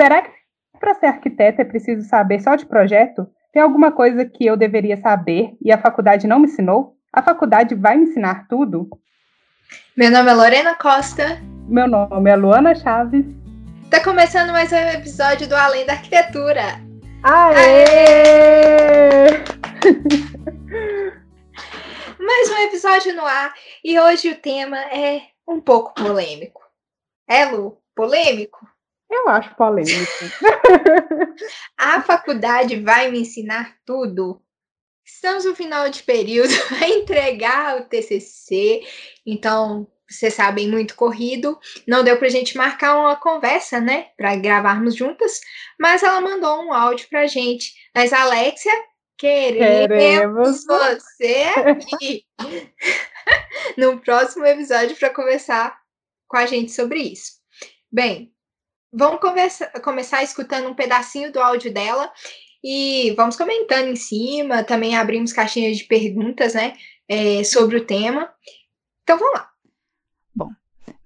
Será que para ser arquiteta é preciso saber só de projeto? Tem alguma coisa que eu deveria saber e a faculdade não me ensinou? A faculdade vai me ensinar tudo? Meu nome é Lorena Costa. Meu nome é Luana Chaves. Tá começando mais um episódio do Além da Arquitetura. Aê! Aê! mais um episódio no ar e hoje o tema é um pouco polêmico. É, Lu? Polêmico? Eu acho polêmico. a faculdade vai me ensinar tudo. Estamos no final de período, vai entregar o TCC, então vocês sabem, muito corrido. Não deu pra gente marcar uma conversa, né, para gravarmos juntas, mas ela mandou um áudio pra gente. Mas Alexia, queremos, queremos. você aqui no próximo episódio para conversar com a gente sobre isso. Bem, Vamos conversa, começar escutando um pedacinho do áudio dela e vamos comentando em cima. Também abrimos caixinhas de perguntas, né, é, sobre o tema. Então vamos lá. Bom,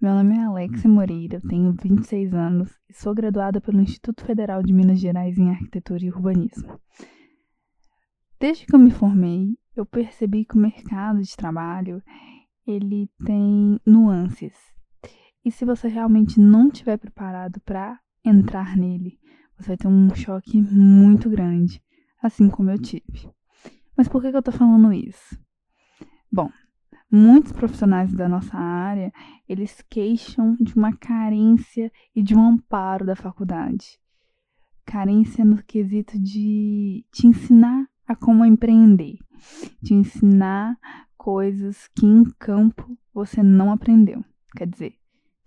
meu nome é Alexia Moreira, eu tenho 26 anos e sou graduada pelo Instituto Federal de Minas Gerais em Arquitetura e Urbanismo. Desde que eu me formei, eu percebi que o mercado de trabalho ele tem nuances e se você realmente não estiver preparado para entrar nele, você vai ter um choque muito grande, assim como eu tive. Mas por que, que eu tô falando isso? Bom, muitos profissionais da nossa área, eles queixam de uma carência e de um amparo da faculdade. Carência no quesito de te ensinar a como empreender, de ensinar coisas que em campo você não aprendeu. Quer dizer,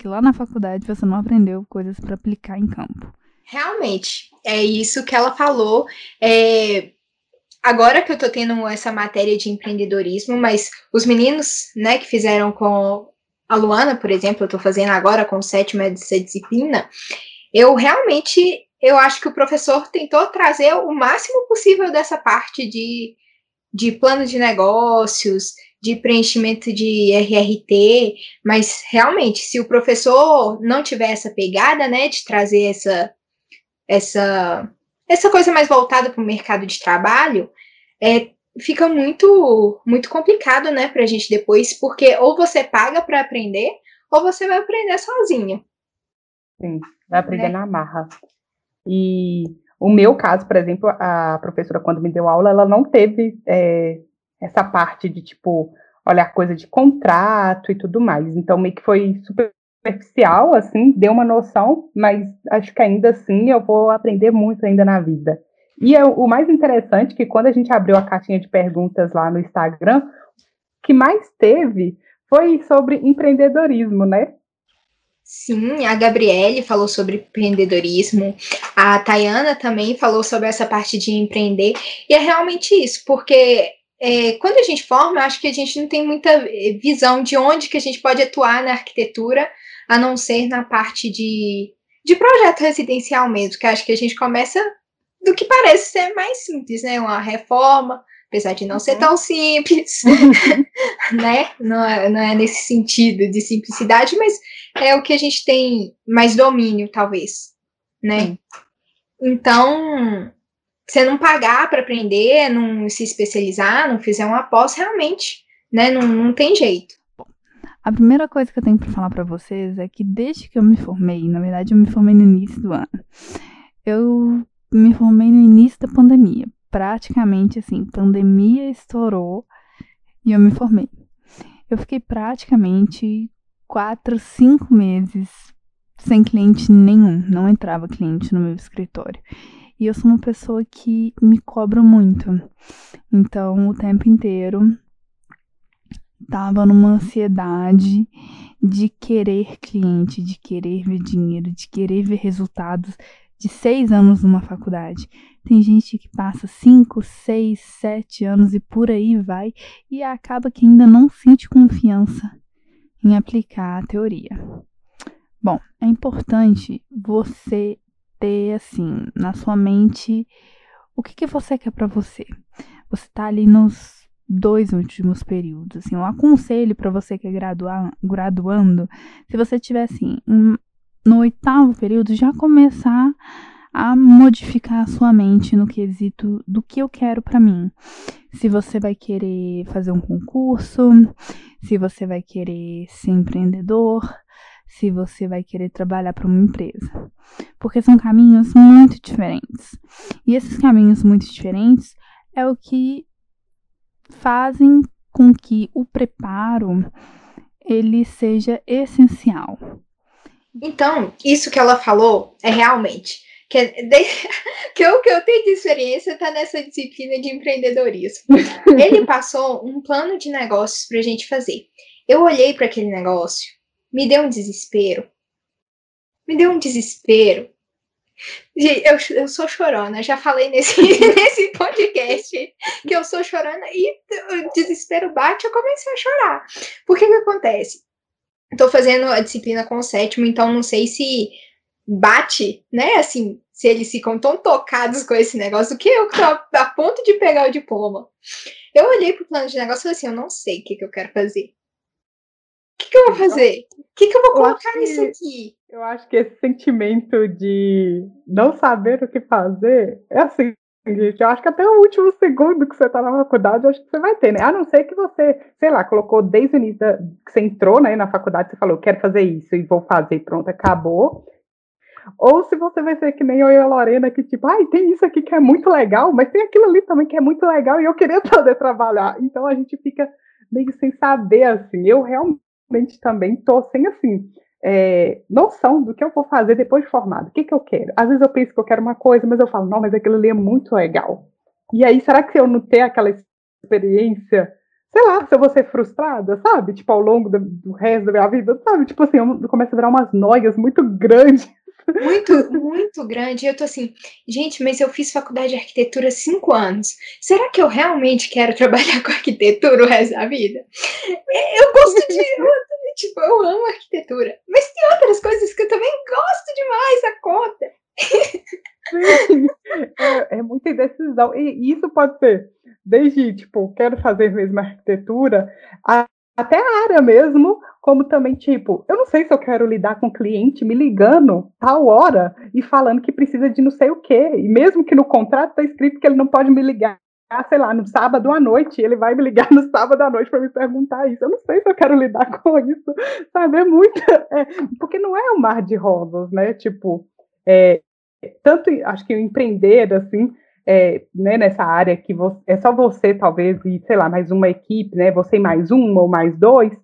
que lá na faculdade você não aprendeu coisas para aplicar em campo. Realmente, é isso que ela falou. É, agora que eu tô tendo essa matéria de empreendedorismo, mas os meninos, né, que fizeram com a Luana, por exemplo, eu tô fazendo agora com o sétimo dessa disciplina, eu realmente, eu acho que o professor tentou trazer o máximo possível dessa parte de, de plano de negócios, de preenchimento de RRT, mas realmente, se o professor não tiver essa pegada, né, de trazer essa essa essa coisa mais voltada para o mercado de trabalho, é, fica muito muito complicado, né, para a gente depois, porque ou você paga para aprender, ou você vai aprender sozinho. Sim, vai aprender né? na marra. E o meu caso, por exemplo, a professora, quando me deu aula, ela não teve é, essa parte de, tipo, olhar coisa de contrato e tudo mais. Então, meio que foi superficial, assim, deu uma noção, mas acho que ainda assim eu vou aprender muito ainda na vida. E é, o mais interessante é que quando a gente abriu a caixinha de perguntas lá no Instagram, o que mais teve foi sobre empreendedorismo, né? Sim, a Gabriele falou sobre empreendedorismo, a Tayana também falou sobre essa parte de empreender, e é realmente isso, porque é, quando a gente forma, acho que a gente não tem muita eh, visão de onde que a gente pode atuar na arquitetura, a não ser na parte de, de projeto residencial mesmo, que acho que a gente começa do que parece ser mais simples, né? Uma reforma, apesar de não uhum. ser tão simples, né? Não é, não é nesse sentido de simplicidade, mas é o que a gente tem mais domínio, talvez, né? Então, você não pagar para aprender, não se especializar, não fizer uma pós, realmente, né, não, não tem jeito. A primeira coisa que eu tenho para falar para vocês é que desde que eu me formei, na verdade eu me formei no início do ano, eu me formei no início da pandemia. Praticamente assim, pandemia estourou e eu me formei. Eu fiquei praticamente quatro, cinco meses sem cliente nenhum, não entrava cliente no meu escritório. E eu sou uma pessoa que me cobra muito. Então, o tempo inteiro tava numa ansiedade de querer cliente, de querer ver dinheiro, de querer ver resultados de seis anos numa faculdade. Tem gente que passa cinco, seis, sete anos e por aí vai e acaba que ainda não sente confiança em aplicar a teoria. Bom, é importante você ter assim na sua mente o que, que você quer para você. Você tá ali nos dois últimos períodos, assim, um aconselho para você que é graduar, graduando, se você tiver assim, no oitavo período, já começar a modificar a sua mente no quesito do que eu quero para mim. Se você vai querer fazer um concurso, se você vai querer ser empreendedor, se você vai querer trabalhar para uma empresa. Porque são caminhos muito diferentes. E esses caminhos muito diferentes é o que fazem com que o preparo ele seja essencial. Então, isso que ela falou é realmente que, é de, que o que eu tenho de experiência está nessa disciplina de empreendedorismo. Ele passou um plano de negócios para a gente fazer. Eu olhei para aquele negócio, me deu um desespero. Me deu um desespero. Eu, eu sou chorona, já falei nesse, nesse podcast que eu sou chorona e o desespero bate, eu comecei a chorar. Por que que acontece? Estou fazendo a disciplina com o sétimo, então não sei se bate, né? Assim, se eles ficam tão tocados com esse negócio do que eu que tô a, a ponto de pegar o diploma. Eu olhei pro plano de negócio e falei assim, eu não sei o que, que eu quero fazer. O que, que eu vou fazer? O que, que eu vou colocar eu nisso aqui? Eu acho que esse sentimento de não saber o que fazer é assim, gente. Eu acho que até o último segundo que você tá na faculdade, eu acho que você vai ter, né? A não ser que você, sei lá, colocou desde o início da, que você entrou né, na faculdade, você falou, quero fazer isso e vou fazer, pronto, acabou. Ou se você vai ser que nem eu e a Lorena, que tipo, ai, tem isso aqui que é muito legal, mas tem aquilo ali também que é muito legal e eu queria poder trabalhar. Então a gente fica meio sem saber, assim. Eu realmente também tô sem, assim, é, noção do que eu vou fazer depois de formado. O que, que eu quero? Às vezes eu penso que eu quero uma coisa, mas eu falo, não, mas aquilo ali é muito legal. E aí, será que se eu não ter aquela experiência sei lá, se eu vou ser frustrada, sabe? Tipo, ao longo do, do resto da minha vida, sabe? Tipo assim, eu começo a virar umas noias muito grandes muito, muito grande. Eu tô assim, gente, mas eu fiz faculdade de arquitetura há cinco anos. Será que eu realmente quero trabalhar com arquitetura o resto da vida? Eu gosto de. Eu, tipo, eu amo arquitetura. Mas tem outras coisas que eu também gosto demais a conta. É, é muita indecisão. E isso pode ser desde, tipo, quero fazer mesmo arquitetura, a, até a área mesmo, como também, tipo, eu não sei se eu quero lidar com o cliente me ligando tal hora e falando que precisa de não sei o quê. E mesmo que no contrato está escrito que ele não pode me ligar, sei lá, no sábado à noite, ele vai me ligar no sábado à noite para me perguntar isso. Eu não sei se eu quero lidar com isso, sabe? É muito. É, porque não é um mar de rosas, né? Tipo, é, tanto acho que empreender, assim, é, né, nessa área que você, é só você, talvez, e sei lá, mais uma equipe, né? Você mais um ou mais dois,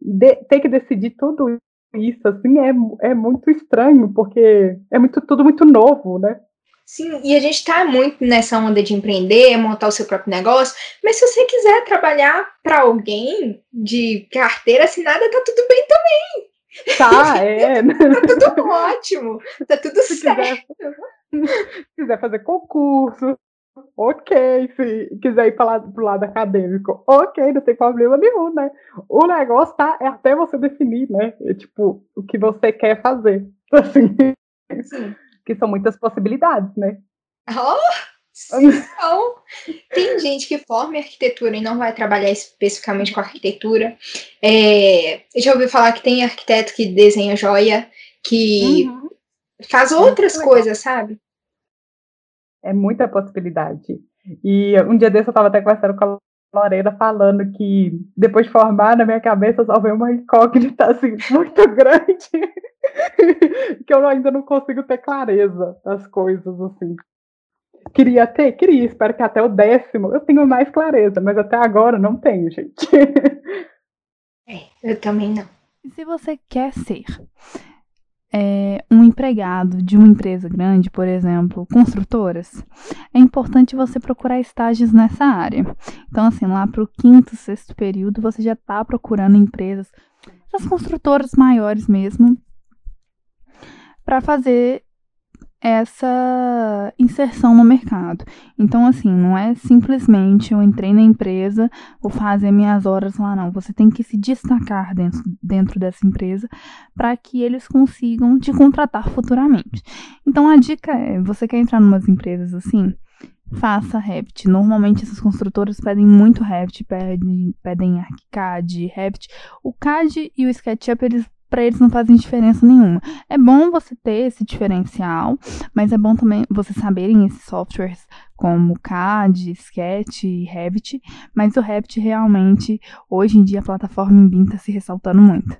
de, ter que decidir tudo isso, assim, é, é muito estranho, porque é muito, tudo muito novo, né? Sim, e a gente está muito nessa onda de empreender, montar o seu próprio negócio, mas se você quiser trabalhar para alguém de carteira assinada, tá tudo bem também. Tá, é. tá tudo ótimo, tá tudo se certo. Quiser, se quiser fazer concurso, ok, se quiser ir para o lado acadêmico, ok, não tem problema nenhum, né? O negócio tá, é até você definir, né? É, tipo, o que você quer fazer. Assim, Sim. que são muitas possibilidades, né? Oh, então, tem gente que forma arquitetura e não vai trabalhar especificamente com arquitetura. É, já ouvi falar que tem arquiteto que desenha joia, que uhum. faz outras coisas, sabe? É muita possibilidade. E um dia desse eu estava até conversando com a Lorena falando que depois de formar, na minha cabeça só veio uma incógnita assim, muito grande, que eu ainda não consigo ter clareza das coisas assim. Queria ter, queria, espero que até o décimo eu tenha mais clareza, mas até agora não tenho, gente. É, eu também não. E se você quer ser é, um empregado de uma empresa grande, por exemplo, construtoras, é importante você procurar estágios nessa área. Então, assim, lá para o quinto, sexto período, você já está procurando empresas, das construtoras maiores mesmo, para fazer essa inserção no mercado. Então, assim, não é simplesmente eu entrei na empresa, vou fazer minhas horas lá, não. Você tem que se destacar dentro, dentro dessa empresa para que eles consigam te contratar futuramente. Então, a dica é: você quer entrar em umas empresas assim? Faça Revit. Normalmente essas construtoras pedem muito Revit, pedem, pedem ArchiCAD, Revit. O CAD e o SketchUp eles para eles não fazem diferença nenhuma. É bom você ter esse diferencial, mas é bom também você saberem esses softwares como CAD, Sketch e Revit, mas o Revit realmente, hoje em dia, a plataforma em BIM está se ressaltando muito.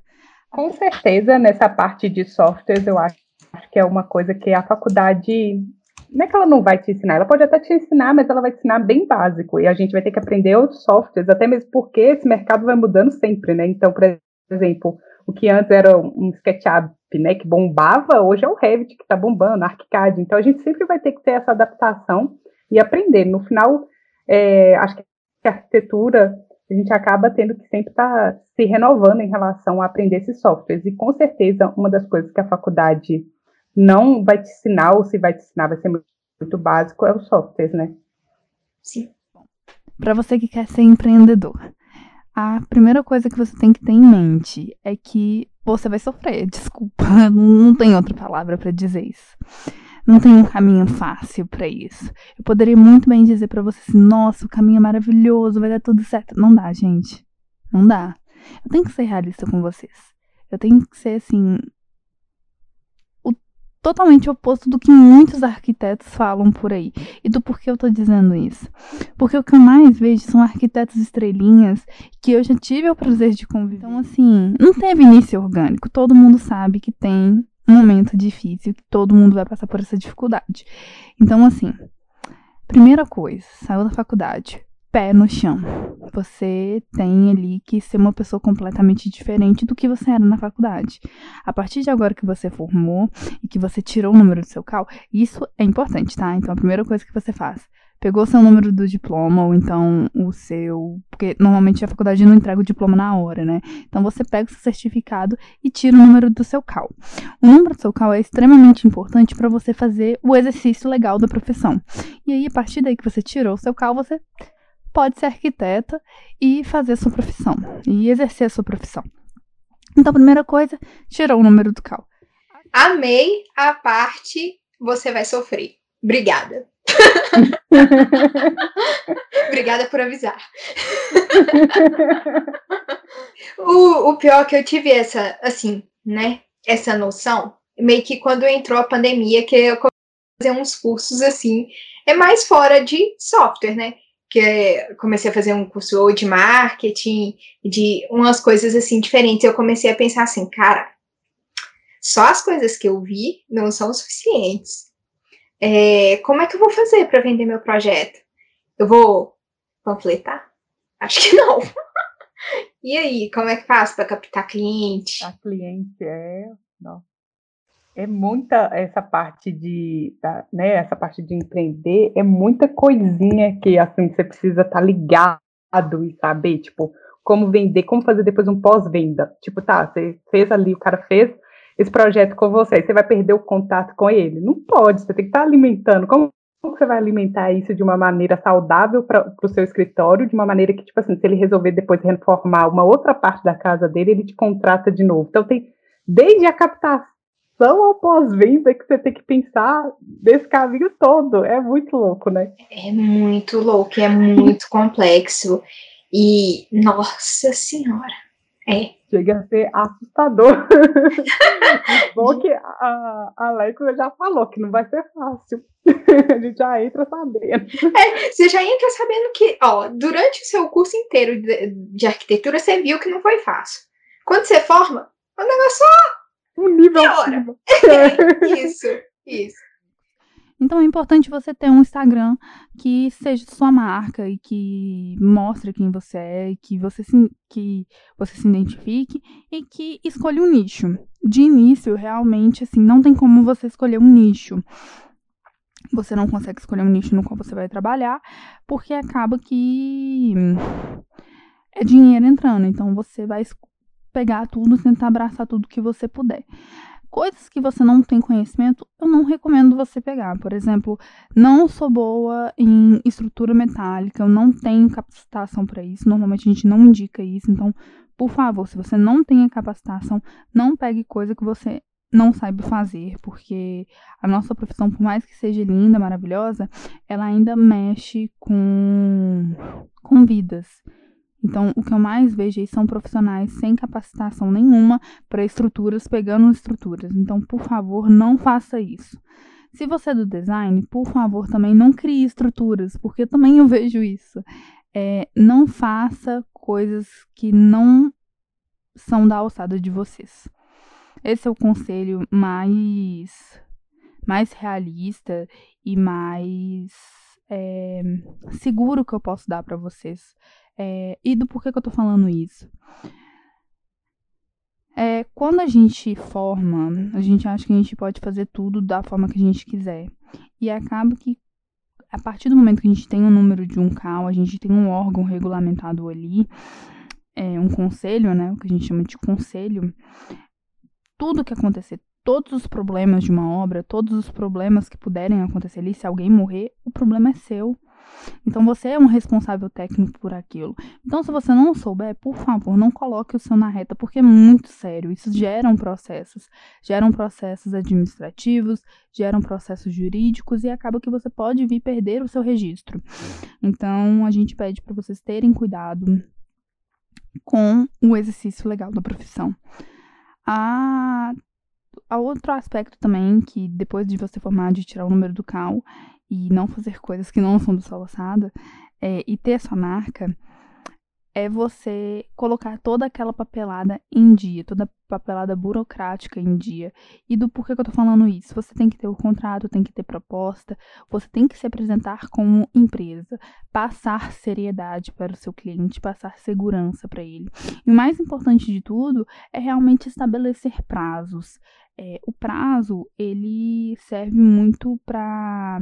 Com certeza, nessa parte de softwares, eu acho que é uma coisa que a faculdade não é que ela não vai te ensinar, ela pode até te ensinar, mas ela vai te ensinar bem básico, e a gente vai ter que aprender outros softwares, até mesmo porque esse mercado vai mudando sempre, né? Então, por exemplo, o que antes era um SketchUp, né, que bombava, hoje é o Revit que está bombando, ArchiCAD. Então a gente sempre vai ter que ter essa adaptação e aprender. No final, é, acho que a arquitetura a gente acaba tendo que sempre estar tá se renovando em relação a aprender esses softwares. E com certeza uma das coisas que a faculdade não vai te ensinar, ou se vai te ensinar, vai ser muito, muito básico, é os softwares, né? Sim. Para você que quer ser empreendedor, a primeira coisa que você tem que ter em mente é que você vai sofrer. Desculpa, não tem outra palavra para dizer isso. Não tem um caminho fácil para isso. Eu poderia muito bem dizer para você assim: nossa, o caminho é maravilhoso, vai dar tudo certo. Não dá, gente. Não dá. Eu tenho que ser realista com vocês. Eu tenho que ser assim totalmente oposto do que muitos arquitetos falam por aí. E do porquê eu tô dizendo isso? Porque o que eu mais vejo são arquitetos estrelinhas que eu já tive o prazer de conviver. Então, assim, não teve início orgânico. Todo mundo sabe que tem um momento difícil, que todo mundo vai passar por essa dificuldade. Então, assim, primeira coisa, saiu da faculdade, pé no chão. Você tem ali que ser uma pessoa completamente diferente do que você era na faculdade. A partir de agora que você formou e que você tirou o número do seu cal, isso é importante, tá? Então a primeira coisa que você faz, pegou seu número do diploma ou então o seu, porque normalmente a faculdade não entrega o diploma na hora, né? Então você pega o seu certificado e tira o número do seu cal. O número do seu cal é extremamente importante para você fazer o exercício legal da profissão. E aí a partir daí que você tirou o seu cal, você pode ser arquiteta e fazer a sua profissão, e exercer a sua profissão. Então, a primeira coisa, tirou o número do cal. Amei a parte você vai sofrer. Obrigada. Obrigada por avisar. o, o pior é que eu tive essa, assim, né? Essa noção, meio que quando entrou a pandemia, que eu comecei a fazer uns cursos assim, é mais fora de software, né? Que comecei a fazer um curso de marketing, de umas coisas assim diferentes. Eu comecei a pensar assim, cara, só as coisas que eu vi não são suficientes. É, como é que eu vou fazer para vender meu projeto? Eu vou panfletar? Acho que não. e aí, como é que faço para captar cliente? A cliente é. Não é muita essa parte de, né, essa parte de empreender, é muita coisinha que assim você precisa estar tá ligado e saber, tipo, como vender, como fazer depois um pós-venda. Tipo, tá, você fez ali, o cara fez esse projeto com você, você vai perder o contato com ele. Não pode, você tem que estar tá alimentando. Como, como você vai alimentar isso de uma maneira saudável para o seu escritório, de uma maneira que, tipo assim, se ele resolver depois reformar uma outra parte da casa dele, ele te contrata de novo. Então tem desde a captação transição ao pós-venda que você tem que pensar desse caminho todo. É muito louco, né? É muito louco, é muito complexo. E, nossa senhora, é. Chega a ser assustador. Bom que a, a já falou que não vai ser fácil. a gente já entra sabendo. É, você já entra sabendo que, ó, durante o seu curso inteiro de, de arquitetura, você viu que não foi fácil. Quando você forma, o negócio um nível acima. isso, isso. Então é importante você ter um Instagram que seja sua marca e que mostre quem você é, que você se, que você se identifique e que escolha um nicho. De início, realmente, assim, não tem como você escolher um nicho. Você não consegue escolher um nicho no qual você vai trabalhar, porque acaba que é dinheiro entrando. Então você vai pegar tudo, tentar abraçar tudo que você puder. Coisas que você não tem conhecimento, eu não recomendo você pegar. Por exemplo, não sou boa em estrutura metálica, eu não tenho capacitação para isso. Normalmente a gente não indica isso. Então, por favor, se você não tem a capacitação, não pegue coisa que você não saiba fazer, porque a nossa profissão, por mais que seja linda, maravilhosa, ela ainda mexe com, com vidas. Então, o que eu mais vejo são profissionais sem capacitação nenhuma para estruturas, pegando estruturas. Então, por favor, não faça isso. Se você é do design, por favor, também não crie estruturas, porque também eu vejo isso. É, não faça coisas que não são da alçada de vocês. Esse é o conselho mais, mais realista e mais é, seguro que eu posso dar para vocês. É, e do porquê que eu tô falando isso? É, quando a gente forma, a gente acha que a gente pode fazer tudo da forma que a gente quiser. E acaba que, a partir do momento que a gente tem o um número de um CAL, a gente tem um órgão regulamentado ali, é, um conselho, né? O que a gente chama de conselho. Tudo que acontecer, todos os problemas de uma obra, todos os problemas que puderem acontecer ali, se alguém morrer, o problema é seu. Então você é um responsável técnico por aquilo. Então, se você não souber, por favor, não coloque o seu na reta, porque é muito sério. Isso geram processos, geram processos administrativos, geram processos jurídicos e acaba que você pode vir perder o seu registro. Então, a gente pede para vocês terem cuidado com o exercício legal da profissão. A Outro aspecto também que depois de você formar de tirar o número do CAL e não fazer coisas que não são do sua alçada é, e ter a sua marca é você colocar toda aquela papelada em dia, toda a papelada burocrática em dia. E do porquê que eu tô falando isso? Você tem que ter o contrato, tem que ter proposta, você tem que se apresentar como empresa, passar seriedade para o seu cliente, passar segurança para ele. E o mais importante de tudo é realmente estabelecer prazos. É, o prazo, ele serve muito para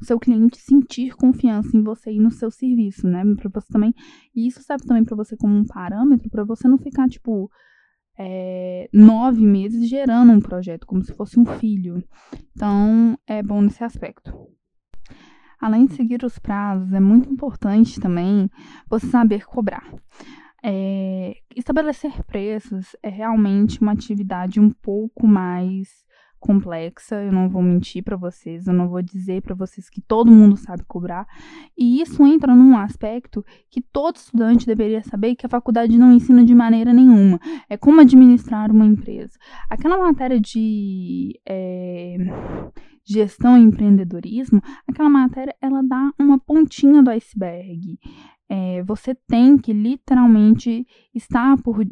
o seu cliente sentir confiança em você e no seu serviço, né? Para você também. E isso serve também para você como um parâmetro, para você não ficar, tipo, é, nove meses gerando um projeto, como se fosse um filho. Então, é bom nesse aspecto. Além de seguir os prazos, é muito importante também você saber cobrar. É, estabelecer preços é realmente uma atividade um pouco mais complexa, eu não vou mentir para vocês, eu não vou dizer para vocês que todo mundo sabe cobrar. E isso entra num aspecto que todo estudante deveria saber que a faculdade não ensina de maneira nenhuma. É como administrar uma empresa. Aquela matéria de é, gestão e empreendedorismo, aquela matéria ela dá uma pontinha do iceberg. É, você tem que literalmente estar por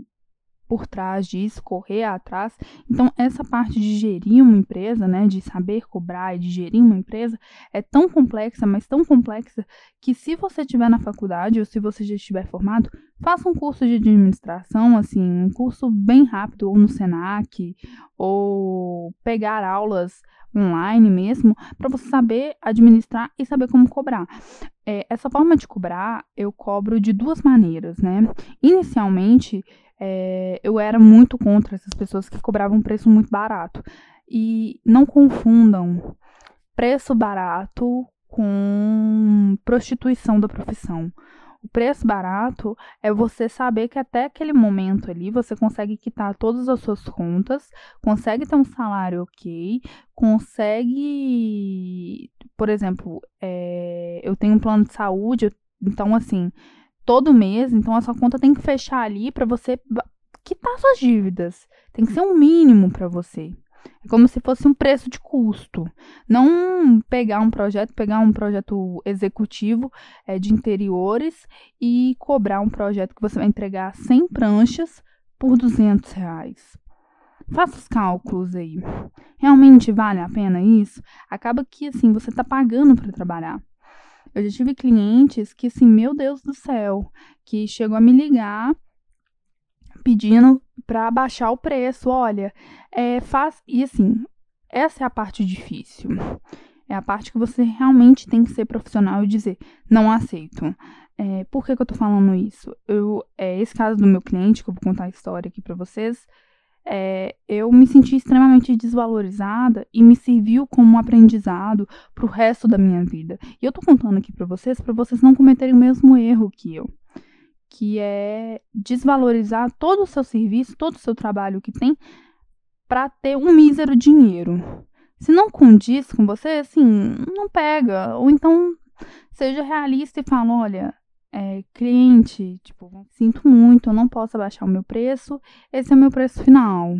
por trás disso, correr atrás. Então, essa parte de gerir uma empresa, né, de saber cobrar e de gerir uma empresa, é tão complexa, mas tão complexa, que se você estiver na faculdade ou se você já estiver formado, faça um curso de administração, assim, um curso bem rápido, ou no SENAC, ou pegar aulas online mesmo, para você saber administrar e saber como cobrar. É, essa forma de cobrar, eu cobro de duas maneiras, né? Inicialmente, é, eu era muito contra essas pessoas que cobravam um preço muito barato. E não confundam preço barato com prostituição da profissão. O preço barato é você saber que até aquele momento ali você consegue quitar todas as suas contas, consegue ter um salário ok, consegue, por exemplo, é, eu tenho um plano de saúde, então assim, todo mês, então a sua conta tem que fechar ali para você quitar suas dívidas. Tem que ser um mínimo para você. É como se fosse um preço de custo. Não pegar um projeto, pegar um projeto executivo é, de interiores e cobrar um projeto que você vai entregar 100 pranchas por 200 reais. Faça os cálculos aí. Realmente vale a pena isso? Acaba que assim você está pagando para trabalhar. Eu já tive clientes que, assim, meu Deus do céu, que chegou a me ligar pedindo para baixar o preço. Olha, é, faz. E assim, essa é a parte difícil. É a parte que você realmente tem que ser profissional e dizer, não aceito. É, por que, que eu tô falando isso? Eu, é, esse caso do meu cliente, que eu vou contar a história aqui para vocês, é, eu me senti extremamente desvalorizada e me serviu como um aprendizado para o resto da minha vida. E eu tô contando aqui para vocês, para vocês não cometerem o mesmo erro que eu, que é desvalorizar todo o seu serviço, todo o seu trabalho que tem, para ter um mísero dinheiro. Se não condiz com você, assim, não pega. Ou então seja realista e fala, olha, é, cliente, tipo, sinto muito, eu não posso abaixar o meu preço, esse é o meu preço final.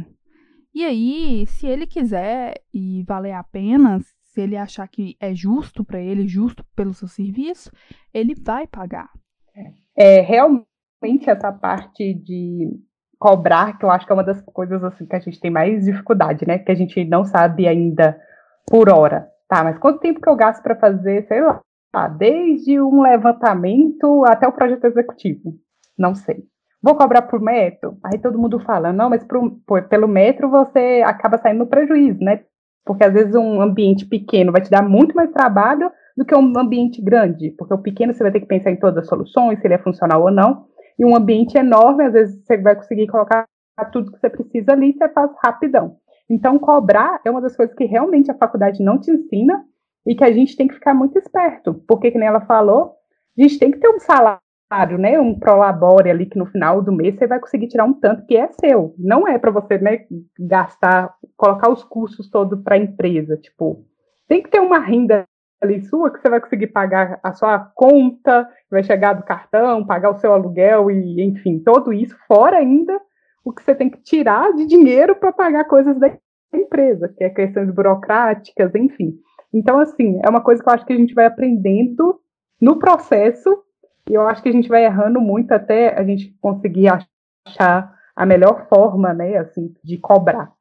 E aí, se ele quiser e valer a pena, se ele achar que é justo para ele, justo pelo seu serviço, ele vai pagar. É, realmente essa parte de cobrar, que eu acho que é uma das coisas assim que a gente tem mais dificuldade, né? Que a gente não sabe ainda por hora. Tá, mas quanto tempo que eu gasto para fazer, sei lá, desde um levantamento até o projeto executivo? Não sei. Vou cobrar por metro? Aí todo mundo fala, não, mas pro, pelo metro você acaba saindo no prejuízo, né? Porque às vezes um ambiente pequeno vai te dar muito mais trabalho do que um ambiente grande, porque o pequeno você vai ter que pensar em todas as soluções, se ele é funcional ou não, e um ambiente enorme, às vezes você vai conseguir colocar tudo que você precisa ali e você faz rapidão. Então, cobrar é uma das coisas que realmente a faculdade não te ensina e que a gente tem que ficar muito esperto, porque, como ela falou, a gente tem que ter um salário, né, um prolabore ali que no final do mês você vai conseguir tirar um tanto que é seu. Não é para você, né, gastar, colocar os custos todos para a empresa, tipo, tem que ter uma renda ali sua que você vai conseguir pagar a sua conta, vai chegar do cartão, pagar o seu aluguel e, enfim, tudo isso, fora ainda o que você tem que tirar de dinheiro para pagar coisas da empresa, que é questões burocráticas, enfim. Então, assim, é uma coisa que eu acho que a gente vai aprendendo no processo, e eu acho que a gente vai errando muito até a gente conseguir achar a melhor forma, né, assim, de cobrar.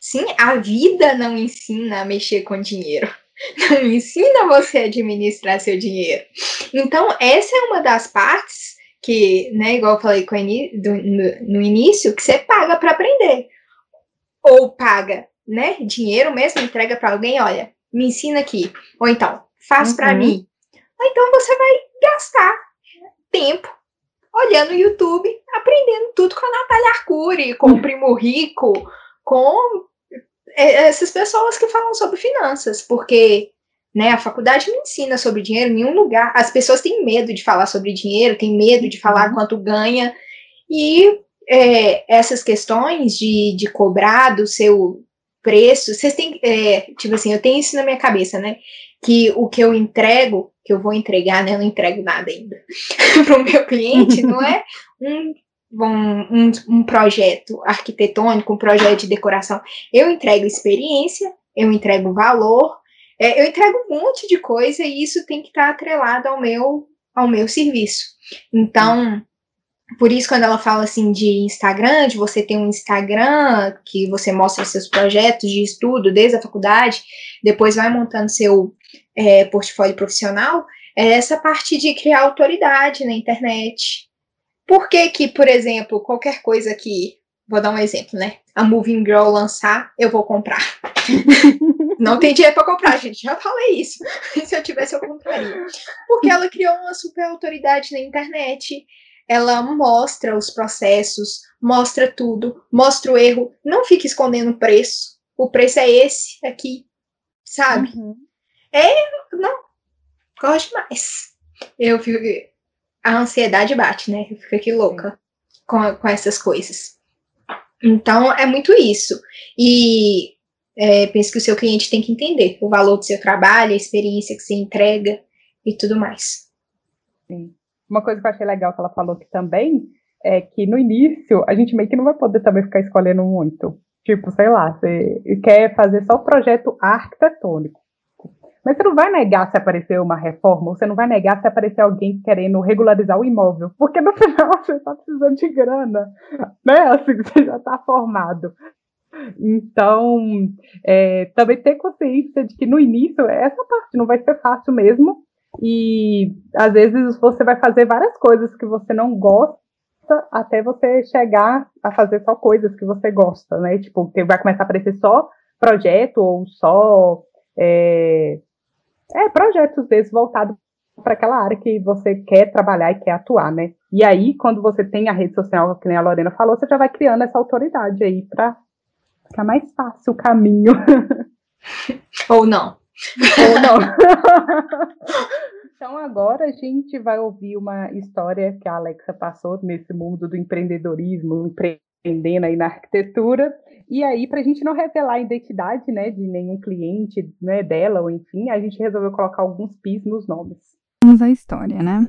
Sim, a vida não ensina a mexer com dinheiro. Não ensina você a administrar seu dinheiro. Então, essa é uma das partes que, né, igual eu falei do, no, no início, que você paga para aprender. Ou paga, né, dinheiro mesmo, entrega para alguém, olha, me ensina aqui. Ou então, faz uhum. para mim. Ou então você vai gastar tempo olhando o YouTube, aprendendo tudo com a Natália Arcuri, com o Primo Rico, com essas pessoas que falam sobre finanças, porque né? A faculdade não ensina sobre dinheiro em nenhum lugar. As pessoas têm medo de falar sobre dinheiro, têm medo de falar uhum. quanto ganha. E é, essas questões de, de cobrar do seu preço, vocês têm, é, tipo assim, eu tenho isso na minha cabeça, né? Que o que eu entrego, que eu vou entregar, né? Eu não entrego nada ainda para o meu cliente, não é um um, um, projeto arquitetônico, um projeto de decoração. Eu entrego experiência, eu entrego valor, é, eu entrego um monte de coisa e isso tem que estar tá atrelado ao meu, ao meu serviço. Então, por isso, quando ela fala assim de Instagram, de você ter um Instagram que você mostra seus projetos de estudo desde a faculdade, depois vai montando seu é, portfólio profissional, é essa parte de criar autoridade na internet. Por que que, por exemplo, qualquer coisa que, vou dar um exemplo, né? A Moving Girl lançar, eu vou comprar. Não tem dinheiro para comprar, gente. Já falei isso. Se eu tivesse, eu compraria. Porque ela criou uma super autoridade na internet. Ela mostra os processos, mostra tudo, mostra o erro. Não fica escondendo o preço. O preço é esse aqui, sabe? Uhum. É, não. Gosto mais. Eu fico. A ansiedade bate, né? Eu fico aqui louca com, com essas coisas. Então, é muito isso. E é, penso que o seu cliente tem que entender o valor do seu trabalho, a experiência que você entrega e tudo mais. Sim. Uma coisa que eu achei legal que ela falou que também é que no início a gente meio que não vai poder também ficar escolhendo muito. Tipo, sei lá, você quer fazer só o projeto arquitetônico. Mas você não vai negar se aparecer uma reforma, ou você não vai negar se aparecer alguém querendo regularizar o imóvel, porque no final você está precisando de grana, né? Assim, você já está formado. Então, é, também ter consciência de que no início essa parte não vai ser fácil mesmo. E às vezes você vai fazer várias coisas que você não gosta até você chegar a fazer só coisas que você gosta, né? Tipo, vai começar a aparecer só projeto ou só é, é projetos desses voltados para aquela área que você quer trabalhar e quer atuar, né? E aí, quando você tem a rede social, que nem a Lorena falou, você já vai criando essa autoridade aí para Fica mais fácil o caminho. Ou não. Ou não. então agora a gente vai ouvir uma história que a Alexa passou nesse mundo do empreendedorismo, empreendendo aí na arquitetura. E aí, para a gente não revelar a identidade né, de nenhum cliente né, dela, ou enfim, a gente resolveu colocar alguns pis nos nomes. Vamos à história, né?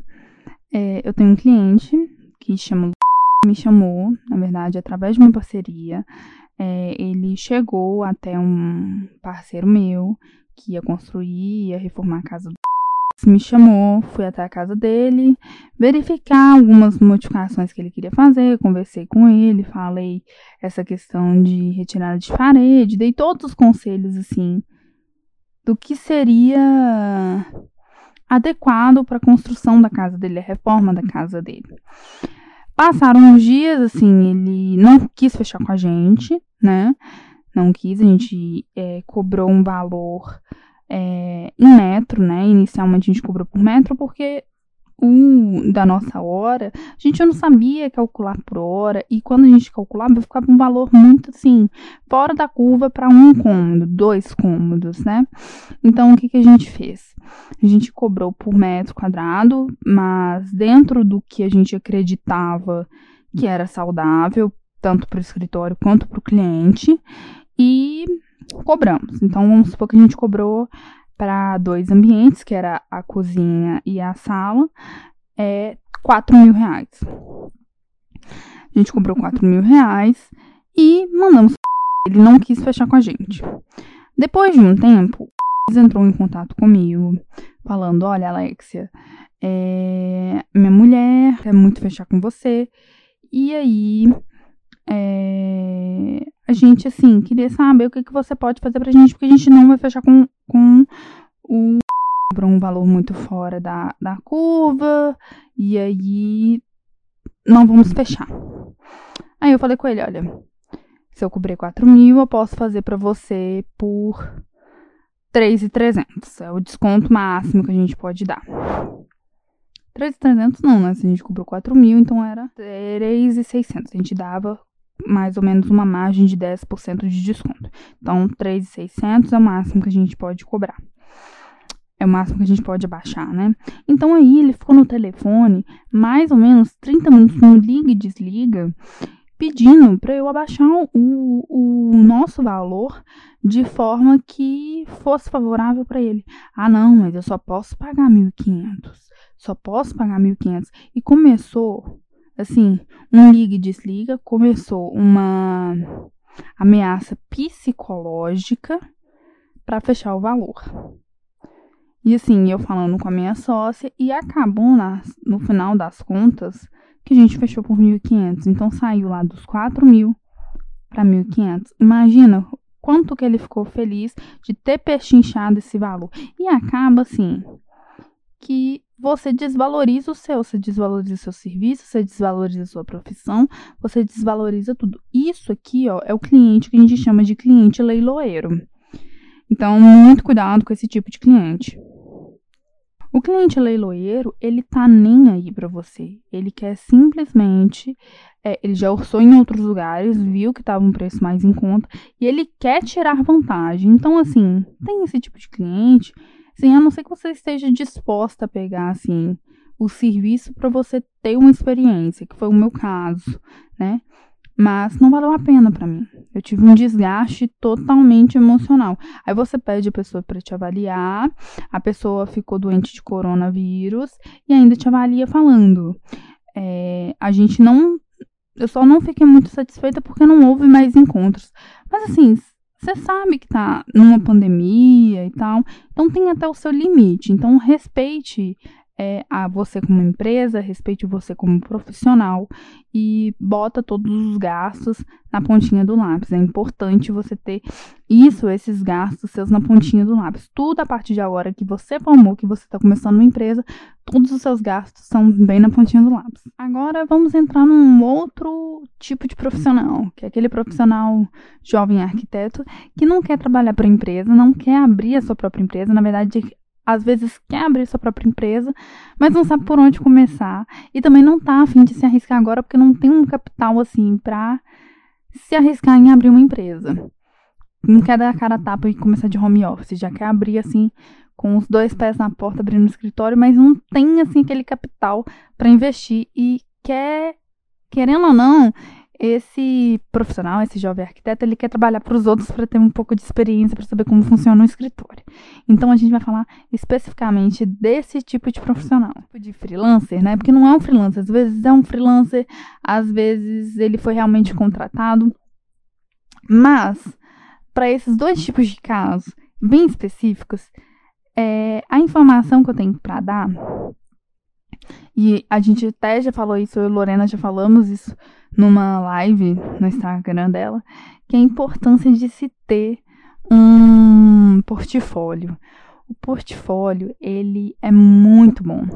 É, eu tenho um cliente que chama me chamou, na verdade, através de uma parceria. É, ele chegou até um parceiro meu que ia construir, ia reformar a casa me chamou, fui até a casa dele, verificar algumas modificações que ele queria fazer, conversei com ele, falei essa questão de retirada de parede, dei todos os conselhos assim do que seria adequado para a construção da casa dele, a reforma da casa dele. Passaram uns dias, assim, ele não quis fechar com a gente, né? Não quis, a gente é, cobrou um valor é, em metro, né? Inicialmente a gente cobrou por metro porque um da nossa hora, a gente não sabia calcular por hora e quando a gente calculava ficava um valor muito assim fora da curva para um cômodo, dois cômodos, né? Então o que, que a gente fez? A gente cobrou por metro quadrado, mas dentro do que a gente acreditava que era saudável, tanto para o escritório quanto para o cliente, e cobramos. Então vamos supor que a gente cobrou para dois ambientes, que era a cozinha e a sala, é 4 mil reais. A gente cobrou 4 mil reais e mandamos. Ele não quis fechar com a gente. Depois de um tempo, entrou em contato comigo, falando: Olha, Alexia, é, minha mulher quer muito fechar com você. E aí, é, a gente, assim, queria saber o que, que você pode fazer pra gente, porque a gente não vai fechar com, com o um valor muito fora da, da curva, e aí não vamos fechar. Aí eu falei com ele, olha, se eu cobrir 4 mil, eu posso fazer para você por 3,300. É o desconto máximo que a gente pode dar. 3,300 não, né? Se a gente cobrou 4 mil, então era 3,600. A gente dava mais ou menos uma margem de 10% de desconto. Então, 3,600 é o máximo que a gente pode cobrar. É o máximo que a gente pode abaixar, né? Então aí ele ficou no telefone mais ou menos 30 minutos no liga e desliga, pedindo para eu abaixar o, o nosso valor de forma que fosse favorável para ele. Ah, não, mas eu só posso pagar 1.500. Só posso pagar 1.500. E começou assim, um liga e desliga, começou uma ameaça psicológica para fechar o valor. E assim, eu falando com a minha sócia e acabou na, no final das contas que a gente fechou por 1.500. Então saiu lá dos 4 mil para 1.500. Imagina quanto que ele ficou feliz de ter pechinchado esse valor. E acaba assim que você desvaloriza o seu, você desvaloriza o seu serviço, você desvaloriza a sua profissão, você desvaloriza tudo. Isso aqui, ó, é o cliente que a gente chama de cliente leiloeiro. Então, muito cuidado com esse tipo de cliente. O cliente leiloeiro, ele tá nem aí para você. Ele quer simplesmente, é, ele já orçou em outros lugares, viu que tava um preço mais em conta e ele quer tirar vantagem. Então, assim, tem esse tipo de cliente Sim, a não ser que você esteja disposta a pegar, assim, o serviço para você ter uma experiência, que foi o meu caso, né? Mas não valeu a pena para mim. Eu tive um desgaste totalmente emocional. Aí você pede a pessoa para te avaliar, a pessoa ficou doente de coronavírus e ainda te avalia falando. É, a gente não. Eu só não fiquei muito satisfeita porque não houve mais encontros. Mas assim, você sabe que tá numa pandemia e tal, então tem até o seu limite. Então respeite é, a você como empresa, respeite você como profissional e bota todos os gastos na pontinha do lápis. É importante você ter isso, esses gastos seus na pontinha do lápis. Tudo a partir de agora que você formou, que você está começando uma empresa, todos os seus gastos são bem na pontinha do lápis. Agora vamos entrar num outro tipo de profissional, que é aquele profissional jovem arquiteto que não quer trabalhar para empresa, não quer abrir a sua própria empresa, na verdade às vezes quer abrir sua própria empresa, mas não sabe por onde começar e também não tá afim de se arriscar agora porque não tem um capital assim para se arriscar em abrir uma empresa. Não quer dar a cara a tapa e começar de home office, já quer abrir assim com os dois pés na porta abrindo o escritório, mas não tem assim aquele capital para investir e quer, querendo ou não, esse profissional, esse jovem arquiteto, ele quer trabalhar para os outros para ter um pouco de experiência, para saber como funciona um escritório. Então a gente vai falar especificamente desse tipo de profissional, tipo de freelancer, né? Porque não é um freelancer, às vezes é um freelancer, às vezes ele foi realmente contratado. Mas para esses dois tipos de casos bem específicos, é, a informação que eu tenho para dar e a gente até já falou isso, eu e Lorena já falamos isso numa live no Instagram dela, que é a importância de se ter um portfólio. O portfólio, ele é muito bom.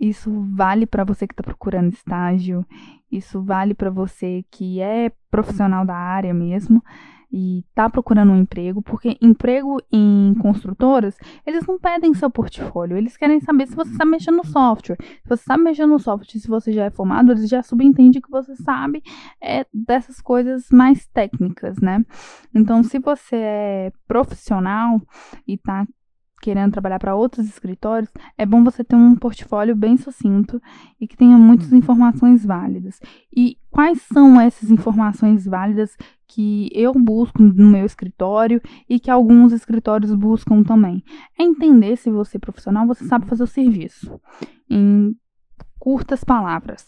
Isso vale para você que está procurando estágio, isso vale para você que é profissional da área mesmo e está procurando um emprego, porque emprego em construtoras, eles não pedem seu portfólio, eles querem saber se você está mexendo no software. Se você está mexendo no software, se você já é formado, eles já subentendem que você sabe é, dessas coisas mais técnicas, né? Então, se você é profissional e está querendo trabalhar para outros escritórios, é bom você ter um portfólio bem sucinto e que tenha muitas informações válidas. E quais são essas informações válidas que eu busco no meu escritório e que alguns escritórios buscam também? É entender se você é profissional, você sabe fazer o serviço. Em curtas palavras.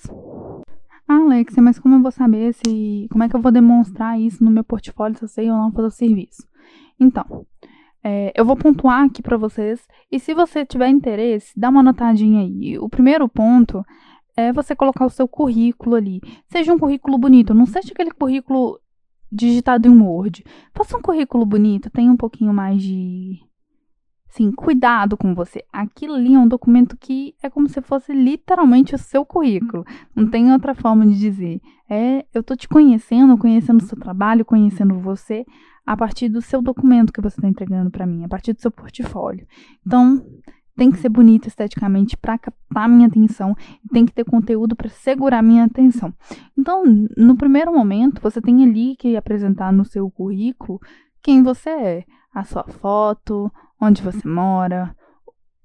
Ah, Alexia, mas como eu vou saber se. Como é que eu vou demonstrar isso no meu portfólio se eu sei ou não fazer o serviço? Então, é, eu vou pontuar aqui para vocês e se você tiver interesse, dá uma notadinha aí. O primeiro ponto é você colocar o seu currículo ali. Seja um currículo bonito, não seja aquele currículo digitado em Word. Faça um currículo bonito, tenha um pouquinho mais de Sim, cuidado com você. Aquilo ali é um documento que é como se fosse literalmente o seu currículo. Não tem outra forma de dizer. É, eu tô te conhecendo, conhecendo o seu trabalho, conhecendo você a partir do seu documento que você está entregando para mim, a partir do seu portfólio. Então, tem que ser bonito esteticamente para captar minha atenção, tem que ter conteúdo para segurar minha atenção. Então, no primeiro momento, você tem ali que apresentar no seu currículo quem você é, a sua foto, onde você mora,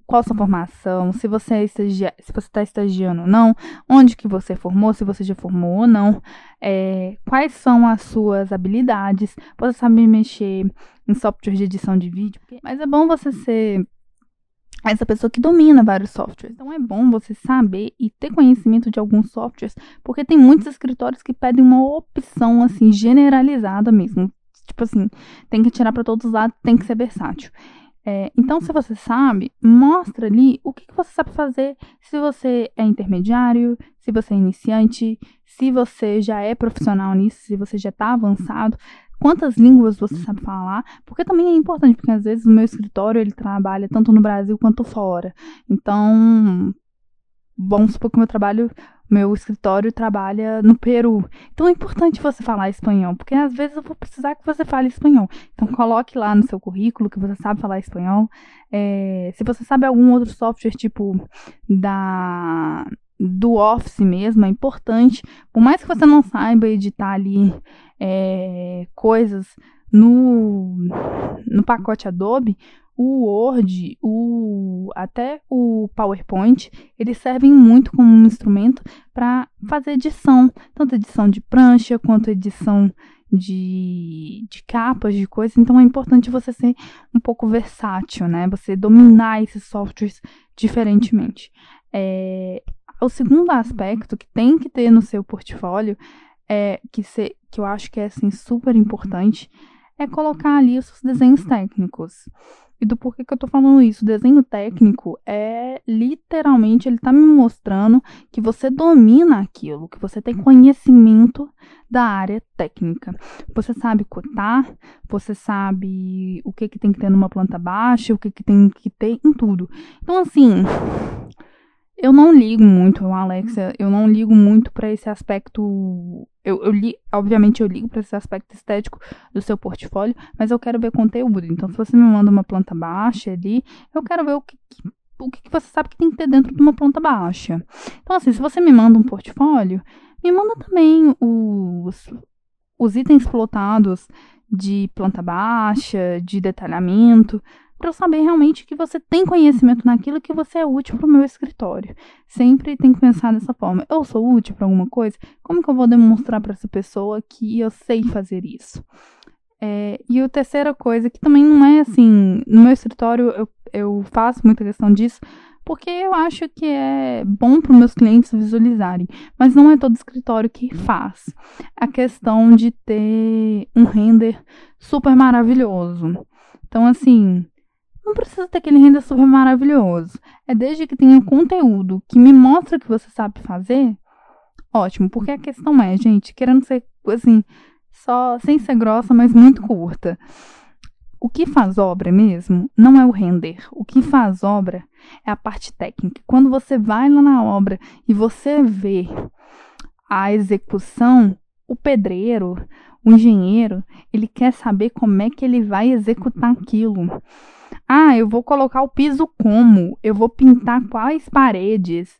qual sua formação, se você é se você está estagiando ou não, onde que você formou, se você já formou ou não, é, quais são as suas habilidades, você sabe mexer em software de edição de vídeo, mas é bom você ser essa pessoa que domina vários softwares. Então é bom você saber e ter conhecimento de alguns softwares, porque tem muitos escritórios que pedem uma opção assim generalizada mesmo. Tipo assim, tem que tirar para todos os lados, tem que ser versátil. É, então, se você sabe, mostra ali o que, que, você sabe fazer. Se você é intermediário, se você é iniciante, se você já é profissional nisso, se você já está avançado, quantas línguas você sabe falar, porque também é importante, porque às vezes o meu escritório ele trabalha tanto no Brasil quanto fora. Então, vamos supor que meu trabalho meu escritório trabalha no Peru. Então é importante você falar espanhol, porque às vezes eu vou precisar que você fale espanhol. Então coloque lá no seu currículo que você sabe falar espanhol. É, se você sabe algum outro software tipo da do Office mesmo, é importante. Por mais que você não saiba editar ali é, coisas no, no pacote Adobe, o Word, o, até o PowerPoint, eles servem muito como um instrumento para fazer edição, tanto edição de prancha quanto edição de, de capas, de coisas. Então é importante você ser um pouco versátil, né? Você dominar esses softwares diferentemente. É, o segundo aspecto que tem que ter no seu portfólio é que, se, que eu acho que é assim, super importante é colocar ali os seus desenhos técnicos. E do porquê que eu tô falando isso? O desenho técnico é literalmente, ele tá me mostrando que você domina aquilo, que você tem conhecimento da área técnica. Você sabe cotar, você sabe o que, que tem que ter numa planta baixa, o que, que tem que ter em tudo. Então, assim, eu não ligo muito, Alexia, eu não ligo muito para esse aspecto. Eu, eu li, obviamente, eu ligo para esse aspecto estético do seu portfólio, mas eu quero ver conteúdo. Então, se você me manda uma planta baixa ali, eu quero ver o que, o que você sabe que tem que ter dentro de uma planta baixa. Então, assim, se você me manda um portfólio, me manda também os, os itens plotados de planta baixa, de detalhamento, para eu saber realmente que você tem conhecimento naquilo que você é útil para o meu escritório. Sempre tem que pensar dessa forma. Eu sou útil para alguma coisa? Como que eu vou demonstrar para essa pessoa que eu sei fazer isso? É, e a terceira coisa, que também não é assim, no meu escritório eu, eu faço muita questão disso, porque eu acho que é bom para os meus clientes visualizarem, mas não é todo escritório que faz. A questão de ter um render super maravilhoso. Então, assim, não precisa ter aquele render super maravilhoso. É desde que tenha conteúdo que me mostra que você sabe fazer, ótimo. Porque a questão é, gente, querendo ser, assim, só sem ser grossa, mas muito curta. O que faz obra mesmo não é o render. O que faz obra é a parte técnica. Quando você vai lá na obra e você vê a execução, o pedreiro, o engenheiro, ele quer saber como é que ele vai executar aquilo. Ah, eu vou colocar o piso como? Eu vou pintar quais paredes?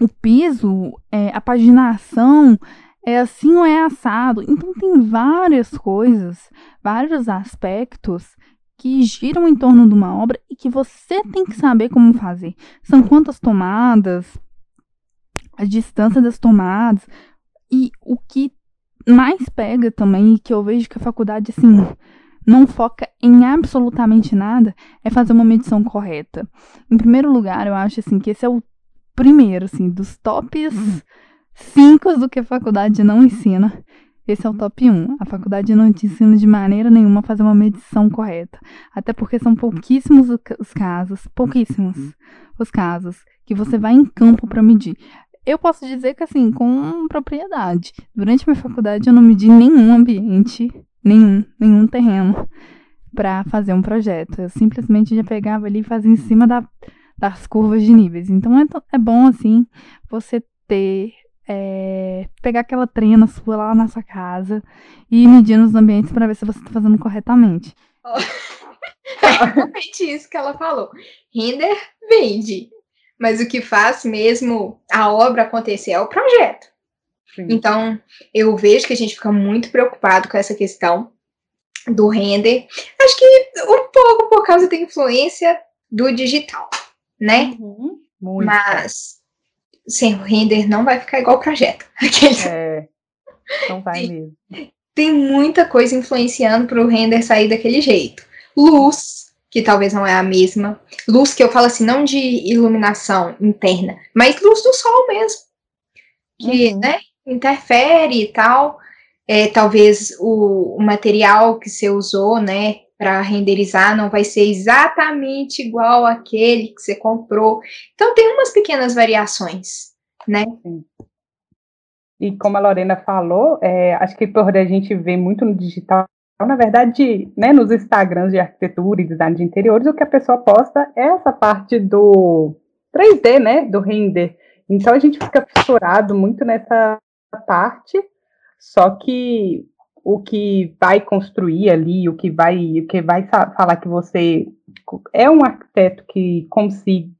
O piso, é, a paginação, é assim ou é assado. Então tem várias coisas, vários aspectos que giram em torno de uma obra e que você tem que saber como fazer. São quantas tomadas, a distância das tomadas e o que mais pega também que eu vejo que a faculdade assim não foca em absolutamente nada é fazer uma medição correta. Em primeiro lugar, eu acho assim que esse é o primeiro assim dos tops 5 do que a faculdade não ensina. Esse é o top 1. A faculdade não te ensina de maneira nenhuma a fazer uma medição correta. Até porque são pouquíssimos os casos, pouquíssimos os casos, que você vai em campo para medir. Eu posso dizer que, assim, com propriedade. Durante minha faculdade eu não medi nenhum ambiente, nenhum, nenhum terreno para fazer um projeto. Eu simplesmente já pegava ali e fazia em cima da, das curvas de níveis. Então é, é bom, assim, você ter é, pegar aquela trena sua lá na sua casa e medir nos ambientes para ver se você está fazendo corretamente. É exatamente isso que ela falou. Render vende, mas o que faz mesmo a obra acontecer é o projeto. Sim. Então, eu vejo que a gente fica muito preocupado com essa questão do render. Acho que um pouco por causa da influência do digital, né? Uhum, Mas sem o render não vai ficar igual o projeto. É, não vai tem, mesmo. Tem muita coisa influenciando para o render sair daquele jeito. Luz, que talvez não é a mesma. Luz que eu falo assim, não de iluminação interna, mas luz do sol mesmo. Que, uhum. né, interfere e tal. É, talvez o, o material que você usou, né, para renderizar não vai ser exatamente igual aquele que você comprou. Então tem umas pequenas variações, né? E como a Lorena falou, é, acho que por a gente vê muito no digital, na verdade, né, nos Instagrams de arquitetura e design de interiores, o que a pessoa posta é essa parte do 3D, né, do render. Então a gente fica fissurado muito nessa parte, só que o que vai construir ali, o que vai, o que vai falar que você é um arquiteto que consiga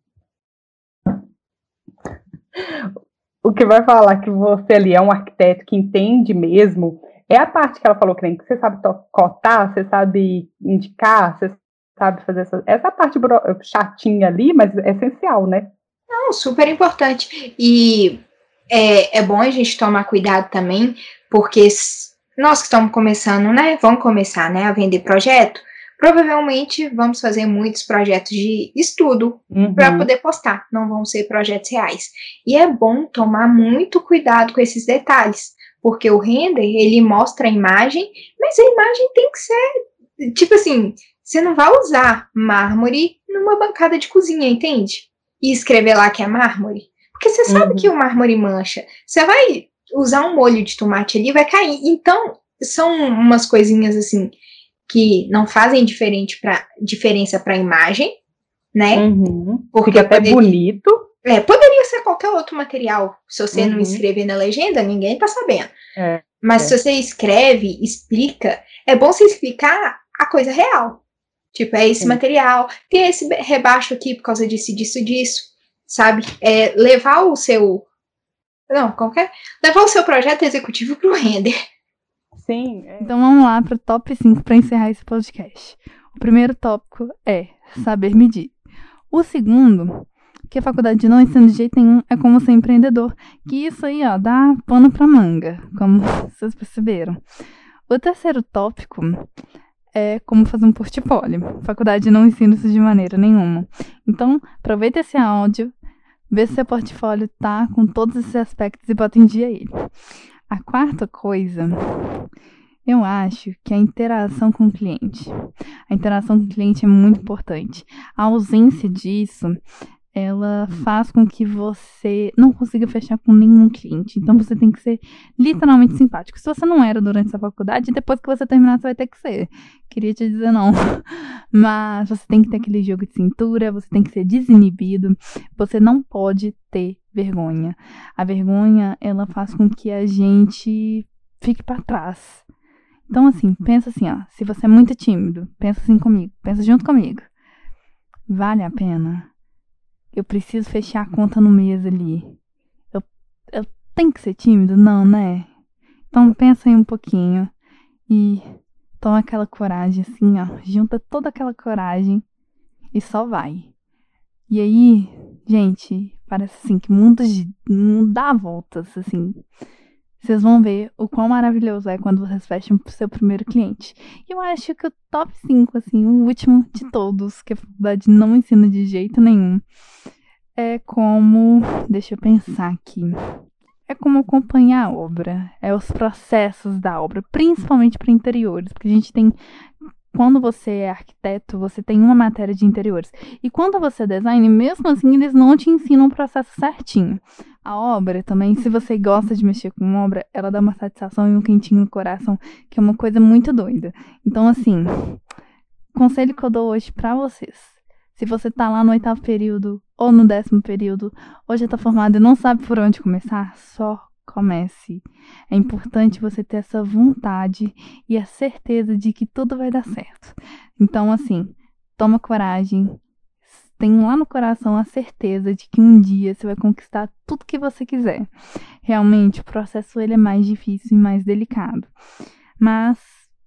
o que vai falar que você ali é um arquiteto que entende mesmo é a parte que ela falou que você sabe cotar, você sabe indicar, você sabe fazer essa, essa parte chatinha ali, mas é essencial, né? Não, super importante. E é, é bom a gente tomar cuidado também, porque nós que estamos começando, né, vamos começar, né, a vender projeto, provavelmente vamos fazer muitos projetos de estudo uhum. para poder postar, não vão ser projetos reais. E é bom tomar muito cuidado com esses detalhes, porque o render, ele mostra a imagem, mas a imagem tem que ser, tipo assim, você não vai usar mármore numa bancada de cozinha, entende? E escrever lá que é mármore. Porque você sabe uhum. que o mármore mancha. Você vai usar um molho de tomate ali, vai cair. Então, são umas coisinhas assim que não fazem diferente pra, diferença para a imagem, né? Uhum. Porque Fica até poderia, bonito. É, poderia ser qualquer outro material. Se você uhum. não escrever na legenda, ninguém tá sabendo. É, Mas é. se você escreve, explica, é bom você explicar a coisa real. Tipo, é esse Sim. material, tem esse rebaixo aqui por causa disso, disso, disso, sabe? É levar o seu não, qualquer. Levar o seu projeto executivo para o render. Sim. É. Então vamos lá para o top 5 para encerrar esse podcast. O primeiro tópico é saber medir. O segundo, que a faculdade não ensina de jeito nenhum, é como ser empreendedor. Que isso aí, ó, dá pano pra manga, como vocês perceberam. O terceiro tópico é como fazer um portfólio. A faculdade não ensina isso de maneira nenhuma. Então, aproveita esse áudio, vê se seu portfólio tá com todos esses aspectos e bota em dia ele. A quarta coisa, eu acho que a interação com o cliente. A interação com o cliente é muito importante. A ausência disso ela faz com que você não consiga fechar com nenhum cliente. Então você tem que ser literalmente simpático. Se você não era durante essa faculdade, depois que você terminar, você vai ter que ser. Queria te dizer não. Mas você tem que ter aquele jogo de cintura, você tem que ser desinibido. Você não pode ter vergonha. A vergonha, ela faz com que a gente fique para trás. Então, assim, pensa assim, ó. Se você é muito tímido, pensa assim comigo. Pensa junto comigo. Vale a pena eu preciso fechar a conta no mês ali. Eu, eu tenho que ser tímido? Não, né? Então pensa aí um pouquinho e toma aquela coragem assim, ó. Junta toda aquela coragem e só vai. E aí, gente, parece assim que mundo não dá voltas, assim. Vocês vão ver o quão maravilhoso é quando vocês fecham o seu primeiro cliente. E eu acho que o top 5, assim, o último de todos, que a faculdade não ensina de jeito nenhum, é como. Deixa eu pensar aqui. É como acompanhar a obra, é os processos da obra, principalmente para interiores, porque a gente tem quando você é arquiteto, você tem uma matéria de interiores. E quando você é design, mesmo assim, eles não te ensinam o processo certinho. A obra também, se você gosta de mexer com obra, ela dá uma satisfação e um quentinho no coração, que é uma coisa muito doida. Então, assim, conselho que eu dou hoje para vocês. Se você tá lá no oitavo período ou no décimo período, ou já tá formado e não sabe por onde começar, só comece. É importante você ter essa vontade e a certeza de que tudo vai dar certo. Então, assim, toma coragem, tem lá no coração a certeza de que um dia você vai conquistar tudo que você quiser. Realmente, o processo ele é mais difícil e mais delicado, mas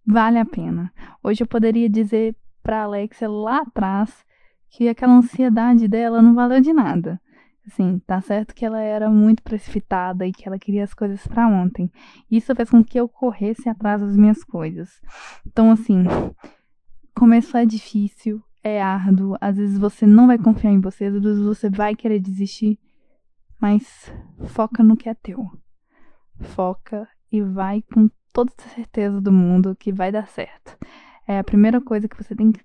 vale a pena. Hoje eu poderia dizer para Alexia lá atrás que aquela ansiedade dela não valeu de nada. Assim, tá certo que ela era muito precipitada e que ela queria as coisas para ontem. Isso fez com que eu corresse atrás das minhas coisas. Então, assim, começar é difícil, é árduo, às vezes você não vai confiar em você, às vezes você vai querer desistir, mas foca no que é teu. Foca e vai com toda a certeza do mundo que vai dar certo. É a primeira coisa que você tem que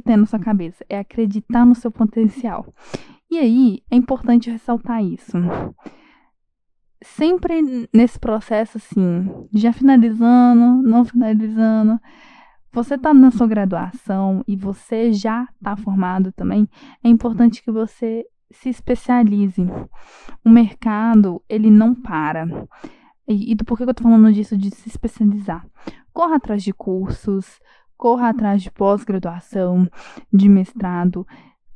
ter na sua cabeça, é acreditar no seu potencial. E aí, é importante ressaltar isso. Sempre nesse processo, assim, já finalizando, não finalizando, você está na sua graduação e você já está formado também, é importante que você se especialize. O mercado, ele não para. E, e por que eu estou falando disso, de se especializar? Corra atrás de cursos, corra atrás de pós-graduação, de mestrado,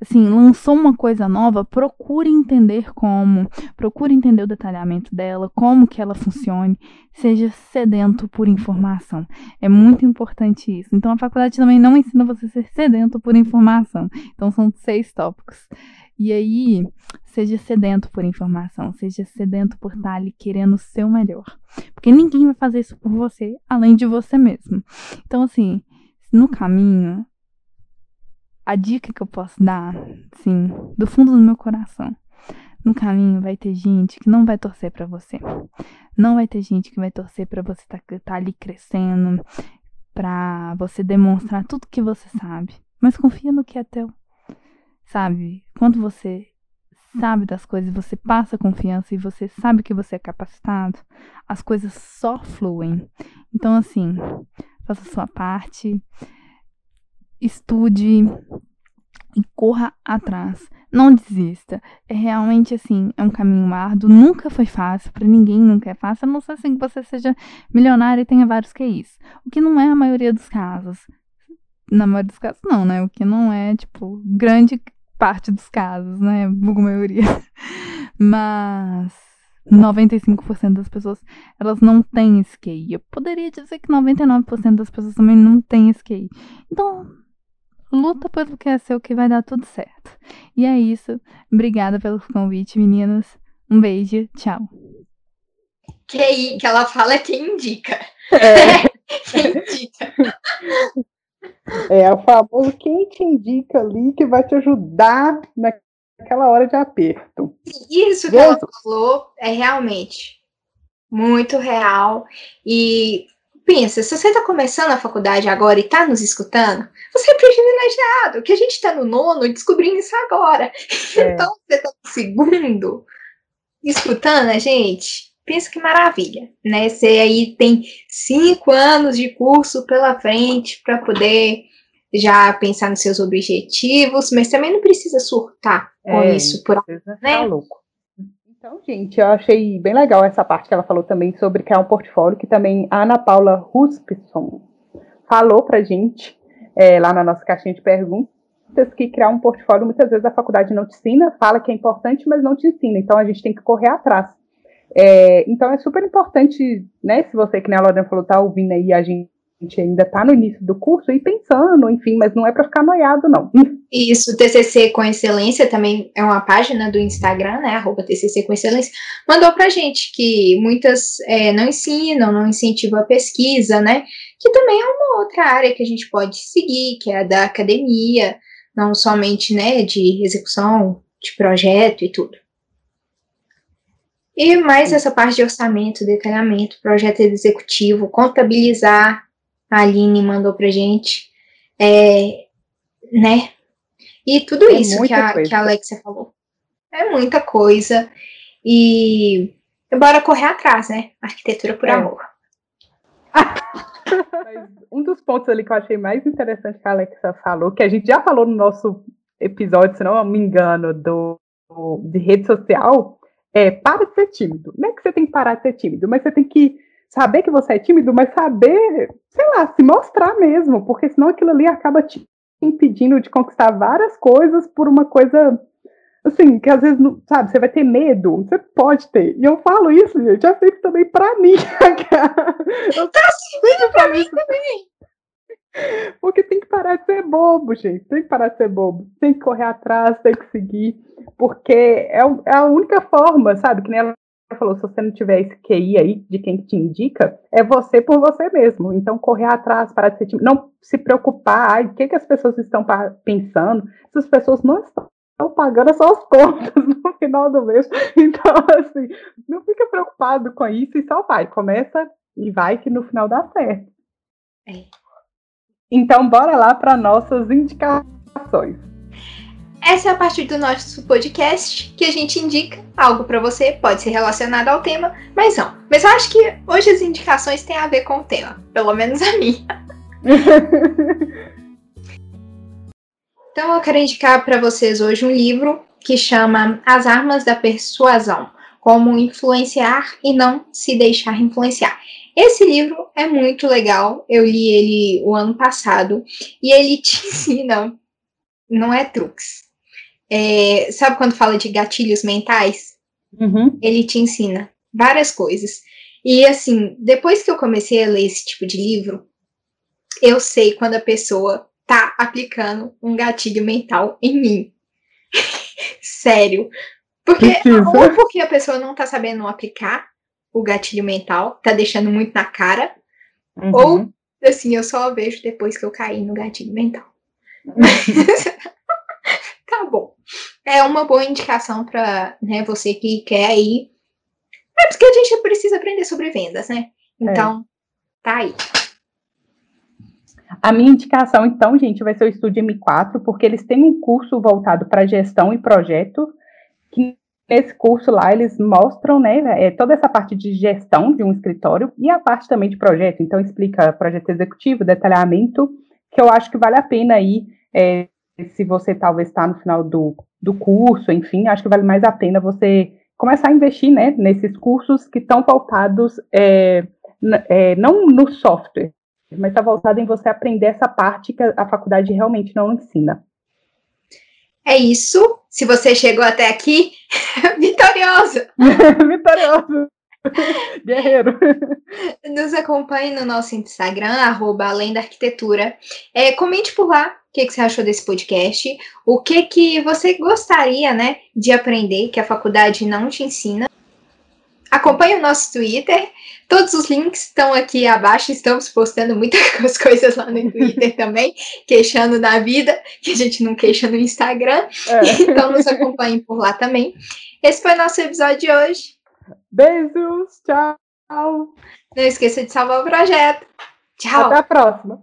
assim, lançou uma coisa nova, procure entender como, procure entender o detalhamento dela, como que ela funcione, seja sedento por informação. É muito importante isso. Então a faculdade também não ensina você a ser sedento por informação. Então são seis tópicos. E aí, seja sedento por informação, seja sedento por estar ali querendo o seu melhor. Porque ninguém vai fazer isso por você, além de você mesmo. Então, assim, no caminho, a dica que eu posso dar, sim, do fundo do meu coração, no caminho vai ter gente que não vai torcer para você. Não vai ter gente que vai torcer para você estar tá, tá ali crescendo, para você demonstrar tudo que você sabe. Mas confia no que é teu. Sabe? Quando você sabe das coisas, você passa confiança e você sabe que você é capacitado, as coisas só fluem. Então, assim, faça sua parte estude e corra atrás. Não desista. É realmente assim, é um caminho árduo, nunca foi fácil, para ninguém nunca é fácil, a não ser assim que você seja milionário e tenha vários QIs. O que não é a maioria dos casos. Na maioria dos casos, não, né? O que não é, tipo, grande parte dos casos, né? Bugo maioria. Mas 95% das pessoas, elas não têm esse QI. Eu poderia dizer que 99% das pessoas também não têm esse QI. Então, luta pelo que é seu que vai dar tudo certo. E é isso. Obrigada pelo convite, meninos. Um beijo, tchau. Que aí, que ela fala é quem indica. É. quem indica. É o famoso quem te indica ali que vai te ajudar naquela hora de aperto. Isso que ela falou é realmente muito real. E pensa, se você está começando a faculdade agora e está nos escutando, você é privilegiado, que a gente está no nono descobrindo isso agora. É. Então, você está no segundo escutando a gente, pensa que maravilha, né? Você aí tem cinco anos de curso pela frente para poder já pensar nos seus objetivos, mas também não precisa surtar com é, isso por né? Tá louco. Então, gente, eu achei bem legal essa parte que ela falou também sobre criar um portfólio, que também a Ana Paula Ruspson falou pra gente é, lá na nossa caixinha de perguntas que criar um portfólio muitas vezes a faculdade não te ensina, fala que é importante, mas não te ensina. Então a gente tem que correr atrás. É, então é super importante, né? Se você, que nem a Lorena falou, tá ouvindo aí a gente gente ainda está no início do curso e pensando, enfim, mas não é para ficar noiado, não. Isso, TCC com Excelência também é uma página do Instagram, né, arroba TCC com Excelência, mandou para gente que muitas é, não ensinam, não incentivam a pesquisa, né, que também é uma outra área que a gente pode seguir, que é a da academia, não somente, né, de execução de projeto e tudo. E mais essa parte de orçamento, detalhamento, projeto executivo, contabilizar, a Aline mandou pra gente. É, né? E tudo é isso que a, que a Alexia falou. É muita coisa. E bora correr atrás, né? Arquitetura por é. amor. um dos pontos ali que eu achei mais interessante que a Alexa falou, que a gente já falou no nosso episódio, se não me engano, do, do de rede social, é para de ser tímido. Não é que você tem que parar de ser tímido, mas você tem que saber que você é tímido, mas saber, sei lá, se mostrar mesmo, porque senão aquilo ali acaba te impedindo de conquistar várias coisas por uma coisa assim, que às vezes, não, sabe, você vai ter medo, você pode ter. E eu falo isso, gente, já feito também pra mim. eu tá servindo pra mim também. Porque tem que parar de ser bobo, gente. Tem que parar de ser bobo. Tem que correr atrás, tem que seguir. Porque é, é a única forma, sabe? Que nem ela falou, se você não tiver esse QI aí de quem te indica, é você por você mesmo. Então, correr atrás, parar de ser tímido, não se preocupar, ai, o que, que as pessoas estão pensando, essas pessoas não estão pagando as suas contas no final do mês. Então, assim, não fica preocupado com isso e só vai. Começa e vai que no final dá certo. É. Então, bora lá para nossas indicações. Essa é a parte do nosso podcast que a gente indica algo para você, pode ser relacionado ao tema, mas não. Mas eu acho que hoje as indicações têm a ver com o tema, pelo menos a minha. então eu quero indicar para vocês hoje um livro que chama As Armas da Persuasão: Como influenciar e não se deixar influenciar. Esse livro é muito legal, eu li ele o ano passado e ele te ensina, não é truques, é, sabe quando fala de gatilhos mentais? Uhum. Ele te ensina várias coisas. E assim, depois que eu comecei a ler esse tipo de livro, eu sei quando a pessoa tá aplicando um gatilho mental em mim. Sério. Porque, ou porque a pessoa não tá sabendo aplicar o gatilho mental, tá deixando muito na cara, uhum. ou assim, eu só vejo depois que eu caí no gatilho mental. Uhum. É uma boa indicação para né, você que quer aí. É porque a gente precisa aprender sobre vendas, né? Então, é. tá aí. A minha indicação, então, gente, vai ser o Estúdio M4, porque eles têm um curso voltado para gestão e projeto, que nesse curso lá eles mostram, né, é, toda essa parte de gestão de um escritório e a parte também de projeto. Então, explica projeto executivo, detalhamento, que eu acho que vale a pena aí é, se você talvez está no final do, do curso, enfim, acho que vale mais a pena você começar a investir né, nesses cursos que estão voltados é, é, não no software, mas está voltado em você aprender essa parte que a, faculdade realmente não ensina. É isso. Se você chegou até aqui, vitorioso! vitorioso! Guerreiro. Nos acompanhe no nosso Instagram, arroba Além da Arquitetura. É, comente por lá que, que você achou desse podcast, o que que você gostaria, né, de aprender que a faculdade não te ensina. Acompanhe o nosso Twitter, todos os links estão aqui abaixo, estamos postando muitas coisas lá no Twitter também, queixando da vida, que a gente não queixa no Instagram, é. então nos acompanhem por lá também. Esse foi o nosso episódio de hoje. Beijos, tchau! Não esqueça de salvar o projeto. Tchau! Até a próxima!